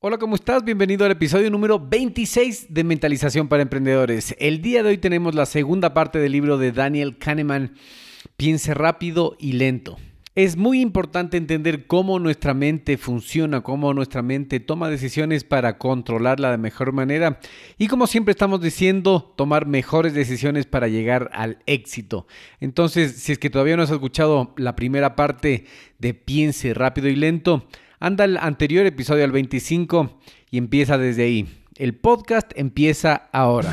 Hola, ¿cómo estás? Bienvenido al episodio número 26 de Mentalización para Emprendedores. El día de hoy tenemos la segunda parte del libro de Daniel Kahneman, Piense rápido y lento. Es muy importante entender cómo nuestra mente funciona, cómo nuestra mente toma decisiones para controlarla de mejor manera y como siempre estamos diciendo, tomar mejores decisiones para llegar al éxito. Entonces, si es que todavía no has escuchado la primera parte de Piense rápido y lento, anda al anterior episodio al 25 y empieza desde ahí. El podcast empieza ahora.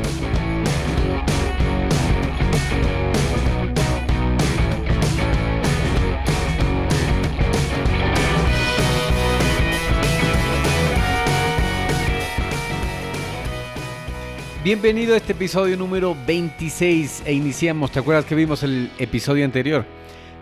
Bienvenido a este episodio número 26 e iniciamos, ¿te acuerdas que vimos el episodio anterior?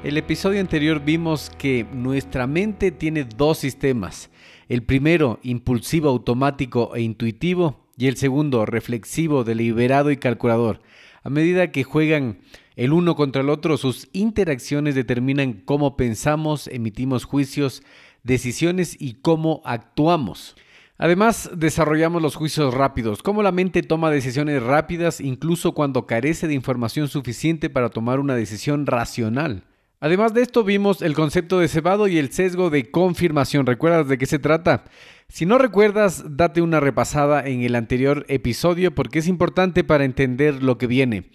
El episodio anterior vimos que nuestra mente tiene dos sistemas. El primero, impulsivo, automático e intuitivo, y el segundo, reflexivo, deliberado y calculador. A medida que juegan el uno contra el otro, sus interacciones determinan cómo pensamos, emitimos juicios, decisiones y cómo actuamos. Además, desarrollamos los juicios rápidos, cómo la mente toma decisiones rápidas incluso cuando carece de información suficiente para tomar una decisión racional. Además de esto vimos el concepto de cebado y el sesgo de confirmación. ¿Recuerdas de qué se trata? Si no recuerdas, date una repasada en el anterior episodio porque es importante para entender lo que viene.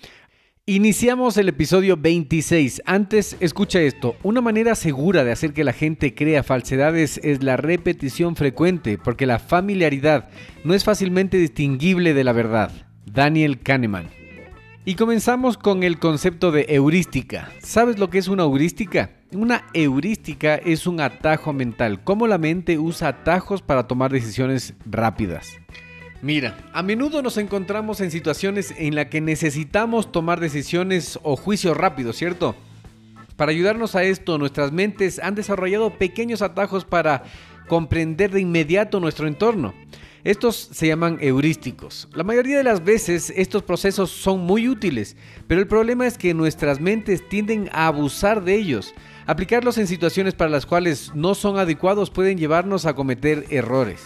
Iniciamos el episodio 26. Antes, escucha esto. Una manera segura de hacer que la gente crea falsedades es la repetición frecuente, porque la familiaridad no es fácilmente distinguible de la verdad. Daniel Kahneman. Y comenzamos con el concepto de heurística. ¿Sabes lo que es una heurística? Una heurística es un atajo mental, cómo la mente usa atajos para tomar decisiones rápidas. Mira, a menudo nos encontramos en situaciones en las que necesitamos tomar decisiones o juicios rápidos, ¿cierto? Para ayudarnos a esto, nuestras mentes han desarrollado pequeños atajos para comprender de inmediato nuestro entorno. Estos se llaman heurísticos. La mayoría de las veces estos procesos son muy útiles, pero el problema es que nuestras mentes tienden a abusar de ellos. Aplicarlos en situaciones para las cuales no son adecuados pueden llevarnos a cometer errores.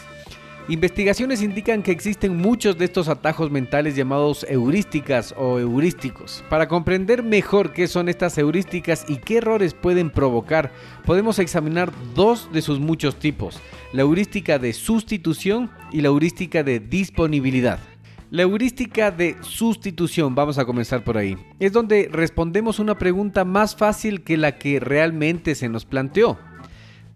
Investigaciones indican que existen muchos de estos atajos mentales llamados heurísticas o heurísticos. Para comprender mejor qué son estas heurísticas y qué errores pueden provocar, podemos examinar dos de sus muchos tipos, la heurística de sustitución y la heurística de disponibilidad. La heurística de sustitución, vamos a comenzar por ahí, es donde respondemos una pregunta más fácil que la que realmente se nos planteó.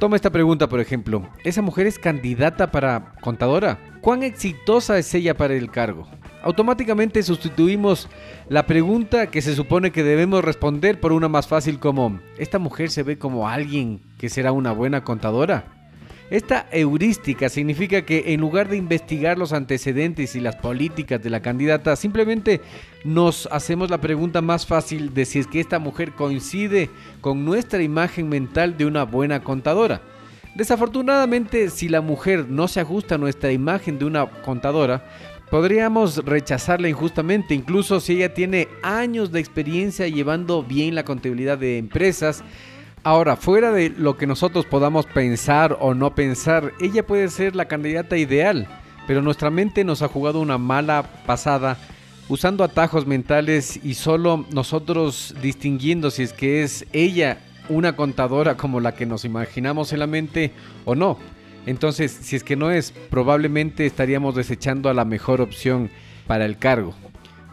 Toma esta pregunta, por ejemplo. ¿Esa mujer es candidata para contadora? ¿Cuán exitosa es ella para el cargo? Automáticamente sustituimos la pregunta que se supone que debemos responder por una más fácil como ¿esta mujer se ve como alguien que será una buena contadora? Esta heurística significa que en lugar de investigar los antecedentes y las políticas de la candidata, simplemente nos hacemos la pregunta más fácil de si es que esta mujer coincide con nuestra imagen mental de una buena contadora. Desafortunadamente, si la mujer no se ajusta a nuestra imagen de una contadora, podríamos rechazarla injustamente, incluso si ella tiene años de experiencia llevando bien la contabilidad de empresas Ahora, fuera de lo que nosotros podamos pensar o no pensar, ella puede ser la candidata ideal, pero nuestra mente nos ha jugado una mala pasada usando atajos mentales y solo nosotros distinguiendo si es que es ella una contadora como la que nos imaginamos en la mente o no. Entonces, si es que no es, probablemente estaríamos desechando a la mejor opción para el cargo.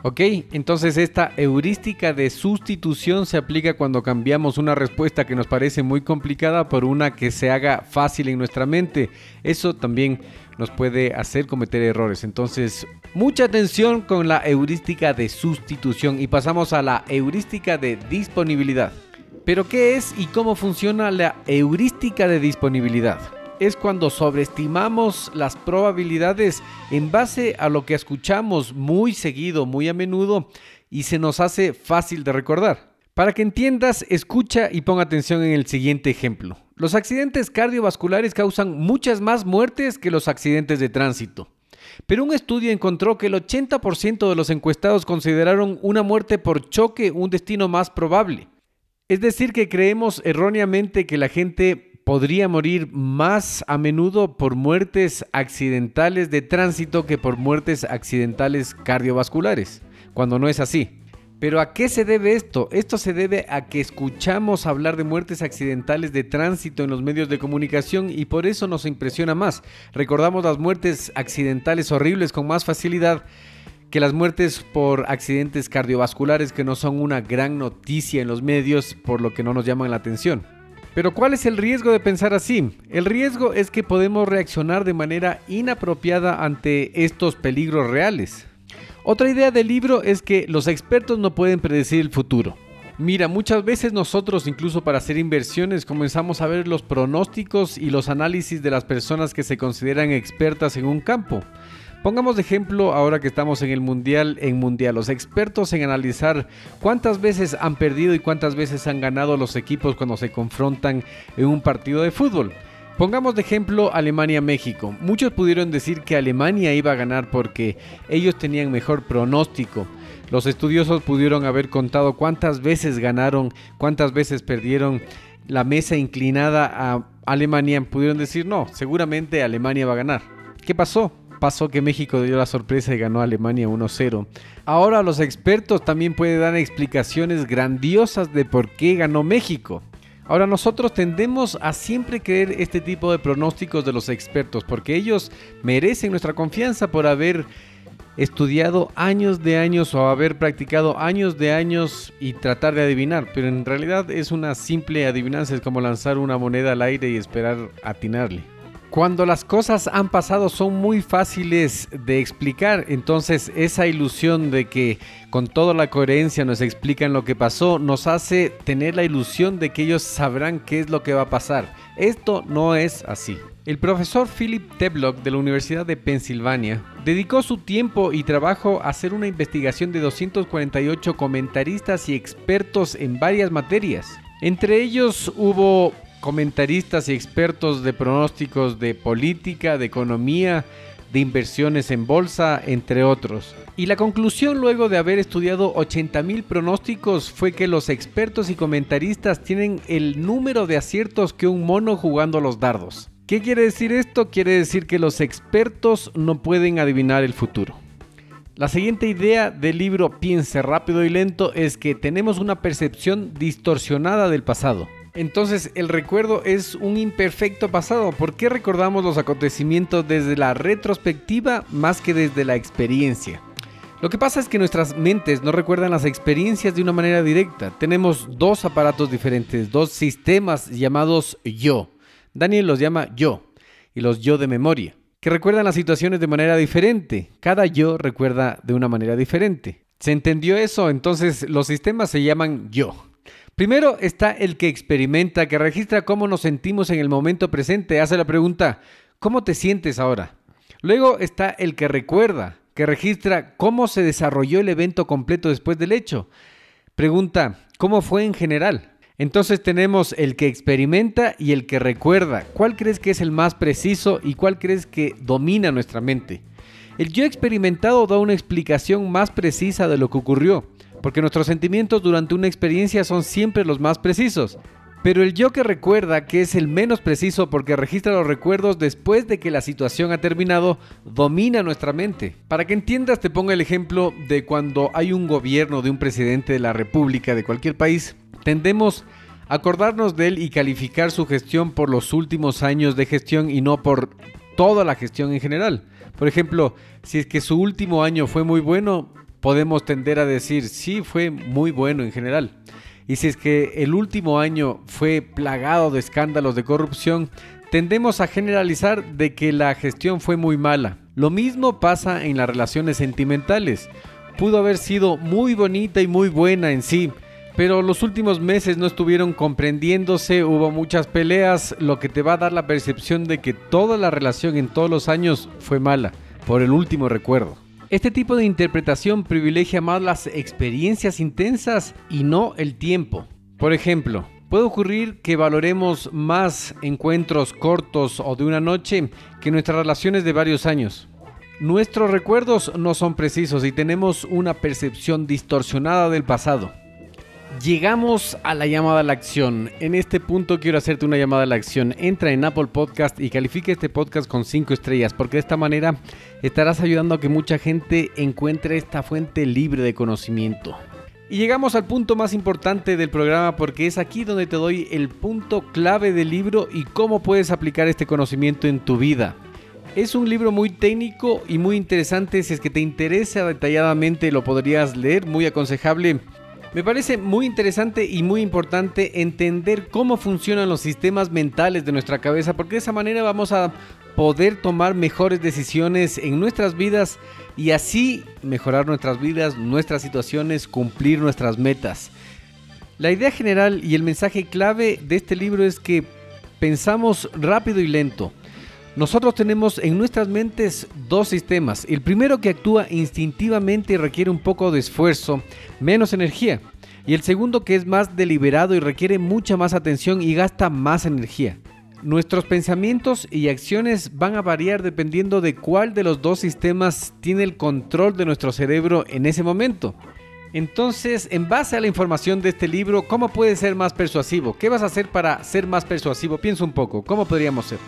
Ok, entonces esta heurística de sustitución se aplica cuando cambiamos una respuesta que nos parece muy complicada por una que se haga fácil en nuestra mente. Eso también nos puede hacer cometer errores. Entonces, mucha atención con la heurística de sustitución y pasamos a la heurística de disponibilidad. Pero ¿qué es y cómo funciona la heurística de disponibilidad? Es cuando sobreestimamos las probabilidades en base a lo que escuchamos muy seguido, muy a menudo y se nos hace fácil de recordar. Para que entiendas, escucha y ponga atención en el siguiente ejemplo. Los accidentes cardiovasculares causan muchas más muertes que los accidentes de tránsito. Pero un estudio encontró que el 80% de los encuestados consideraron una muerte por choque un destino más probable. Es decir, que creemos erróneamente que la gente podría morir más a menudo por muertes accidentales de tránsito que por muertes accidentales cardiovasculares, cuando no es así. Pero ¿a qué se debe esto? Esto se debe a que escuchamos hablar de muertes accidentales de tránsito en los medios de comunicación y por eso nos impresiona más. Recordamos las muertes accidentales horribles con más facilidad que las muertes por accidentes cardiovasculares que no son una gran noticia en los medios por lo que no nos llaman la atención. Pero ¿cuál es el riesgo de pensar así? El riesgo es que podemos reaccionar de manera inapropiada ante estos peligros reales. Otra idea del libro es que los expertos no pueden predecir el futuro. Mira, muchas veces nosotros incluso para hacer inversiones comenzamos a ver los pronósticos y los análisis de las personas que se consideran expertas en un campo. Pongamos de ejemplo ahora que estamos en el Mundial, en Mundial, los expertos en analizar cuántas veces han perdido y cuántas veces han ganado los equipos cuando se confrontan en un partido de fútbol. Pongamos de ejemplo Alemania-México. Muchos pudieron decir que Alemania iba a ganar porque ellos tenían mejor pronóstico. Los estudiosos pudieron haber contado cuántas veces ganaron, cuántas veces perdieron. La mesa inclinada a Alemania pudieron decir no, seguramente Alemania va a ganar. ¿Qué pasó? Pasó que México dio la sorpresa y ganó a Alemania 1-0. Ahora los expertos también pueden dar explicaciones grandiosas de por qué ganó México. Ahora nosotros tendemos a siempre creer este tipo de pronósticos de los expertos porque ellos merecen nuestra confianza por haber estudiado años de años o haber practicado años de años y tratar de adivinar, pero en realidad es una simple adivinanza, es como lanzar una moneda al aire y esperar atinarle. Cuando las cosas han pasado son muy fáciles de explicar, entonces esa ilusión de que con toda la coherencia nos explican lo que pasó nos hace tener la ilusión de que ellos sabrán qué es lo que va a pasar. Esto no es así. El profesor Philip Teblock de la Universidad de Pensilvania dedicó su tiempo y trabajo a hacer una investigación de 248 comentaristas y expertos en varias materias. Entre ellos hubo comentaristas y expertos de pronósticos de política, de economía, de inversiones en bolsa, entre otros. Y la conclusión luego de haber estudiado 80.000 pronósticos fue que los expertos y comentaristas tienen el número de aciertos que un mono jugando los dardos. ¿Qué quiere decir esto? Quiere decir que los expertos no pueden adivinar el futuro. La siguiente idea del libro Piense rápido y lento es que tenemos una percepción distorsionada del pasado. Entonces el recuerdo es un imperfecto pasado. ¿Por qué recordamos los acontecimientos desde la retrospectiva más que desde la experiencia? Lo que pasa es que nuestras mentes no recuerdan las experiencias de una manera directa. Tenemos dos aparatos diferentes, dos sistemas llamados yo. Daniel los llama yo y los yo de memoria, que recuerdan las situaciones de manera diferente. Cada yo recuerda de una manera diferente. ¿Se entendió eso? Entonces los sistemas se llaman yo. Primero está el que experimenta, que registra cómo nos sentimos en el momento presente, hace la pregunta, ¿cómo te sientes ahora? Luego está el que recuerda, que registra cómo se desarrolló el evento completo después del hecho. Pregunta, ¿cómo fue en general? Entonces tenemos el que experimenta y el que recuerda. ¿Cuál crees que es el más preciso y cuál crees que domina nuestra mente? El yo experimentado da una explicación más precisa de lo que ocurrió porque nuestros sentimientos durante una experiencia son siempre los más precisos. Pero el yo que recuerda, que es el menos preciso porque registra los recuerdos después de que la situación ha terminado, domina nuestra mente. Para que entiendas, te pongo el ejemplo de cuando hay un gobierno de un presidente de la República de cualquier país, tendemos a acordarnos de él y calificar su gestión por los últimos años de gestión y no por toda la gestión en general. Por ejemplo, si es que su último año fue muy bueno, podemos tender a decir sí fue muy bueno en general. Y si es que el último año fue plagado de escándalos de corrupción, tendemos a generalizar de que la gestión fue muy mala. Lo mismo pasa en las relaciones sentimentales. Pudo haber sido muy bonita y muy buena en sí, pero los últimos meses no estuvieron comprendiéndose, hubo muchas peleas, lo que te va a dar la percepción de que toda la relación en todos los años fue mala, por el último recuerdo. Este tipo de interpretación privilegia más las experiencias intensas y no el tiempo. Por ejemplo, puede ocurrir que valoremos más encuentros cortos o de una noche que nuestras relaciones de varios años. Nuestros recuerdos no son precisos y tenemos una percepción distorsionada del pasado. Llegamos a la llamada a la acción. En este punto quiero hacerte una llamada a la acción. Entra en Apple Podcast y califique este podcast con 5 estrellas, porque de esta manera estarás ayudando a que mucha gente encuentre esta fuente libre de conocimiento. Y llegamos al punto más importante del programa porque es aquí donde te doy el punto clave del libro y cómo puedes aplicar este conocimiento en tu vida. Es un libro muy técnico y muy interesante, si es que te interesa detalladamente lo podrías leer, muy aconsejable me parece muy interesante y muy importante entender cómo funcionan los sistemas mentales de nuestra cabeza, porque de esa manera vamos a poder tomar mejores decisiones en nuestras vidas y así mejorar nuestras vidas, nuestras situaciones, cumplir nuestras metas. La idea general y el mensaje clave de este libro es que pensamos rápido y lento. Nosotros tenemos en nuestras mentes dos sistemas. El primero que actúa instintivamente y requiere un poco de esfuerzo, menos energía. Y el segundo que es más deliberado y requiere mucha más atención y gasta más energía. Nuestros pensamientos y acciones van a variar dependiendo de cuál de los dos sistemas tiene el control de nuestro cerebro en ese momento. Entonces, en base a la información de este libro, ¿cómo puedes ser más persuasivo? ¿Qué vas a hacer para ser más persuasivo? Piensa un poco, ¿cómo podríamos ser?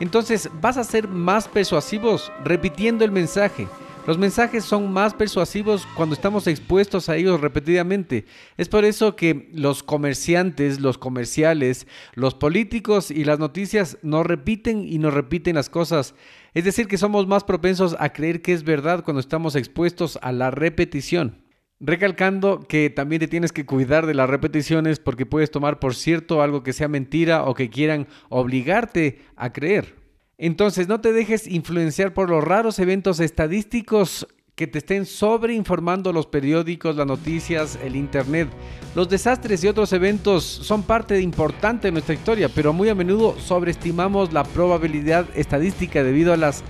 Entonces vas a ser más persuasivos repitiendo el mensaje. Los mensajes son más persuasivos cuando estamos expuestos a ellos repetidamente. Es por eso que los comerciantes, los comerciales, los políticos y las noticias nos repiten y nos repiten las cosas. Es decir, que somos más propensos a creer que es verdad cuando estamos expuestos a la repetición. Recalcando que también te tienes que cuidar de las repeticiones porque puedes tomar por cierto algo que sea mentira o que quieran obligarte a creer. Entonces no te dejes influenciar por los raros eventos estadísticos que te estén sobreinformando los periódicos, las noticias, el internet. Los desastres y otros eventos son parte importante de nuestra historia, pero muy a menudo sobreestimamos la probabilidad estadística debido a las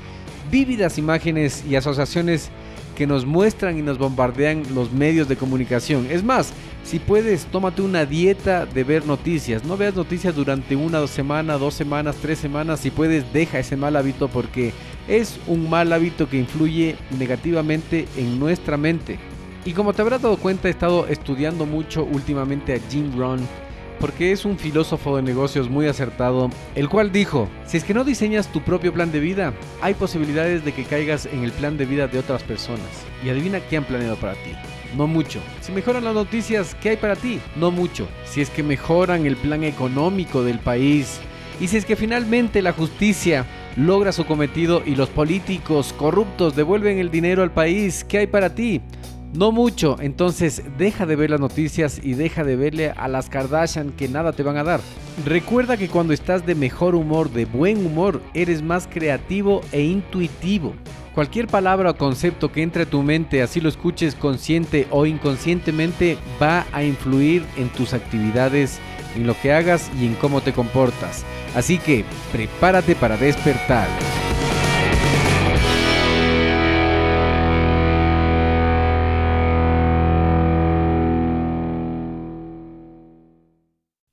vívidas imágenes y asociaciones que nos muestran y nos bombardean los medios de comunicación. Es más, si puedes, tómate una dieta de ver noticias. No veas noticias durante una semana, dos semanas, tres semanas. Si puedes, deja ese mal hábito porque es un mal hábito que influye negativamente en nuestra mente. Y como te habrás dado cuenta, he estado estudiando mucho últimamente a Jim Rohn porque es un filósofo de negocios muy acertado, el cual dijo, si es que no diseñas tu propio plan de vida, hay posibilidades de que caigas en el plan de vida de otras personas. Y adivina qué han planeado para ti. No mucho. Si mejoran las noticias, ¿qué hay para ti? No mucho. Si es que mejoran el plan económico del país. Y si es que finalmente la justicia logra su cometido y los políticos corruptos devuelven el dinero al país, ¿qué hay para ti? No mucho, entonces deja de ver las noticias y deja de verle a las Kardashian que nada te van a dar. Recuerda que cuando estás de mejor humor, de buen humor, eres más creativo e intuitivo. Cualquier palabra o concepto que entre a tu mente, así lo escuches consciente o inconscientemente, va a influir en tus actividades, en lo que hagas y en cómo te comportas. Así que prepárate para despertar.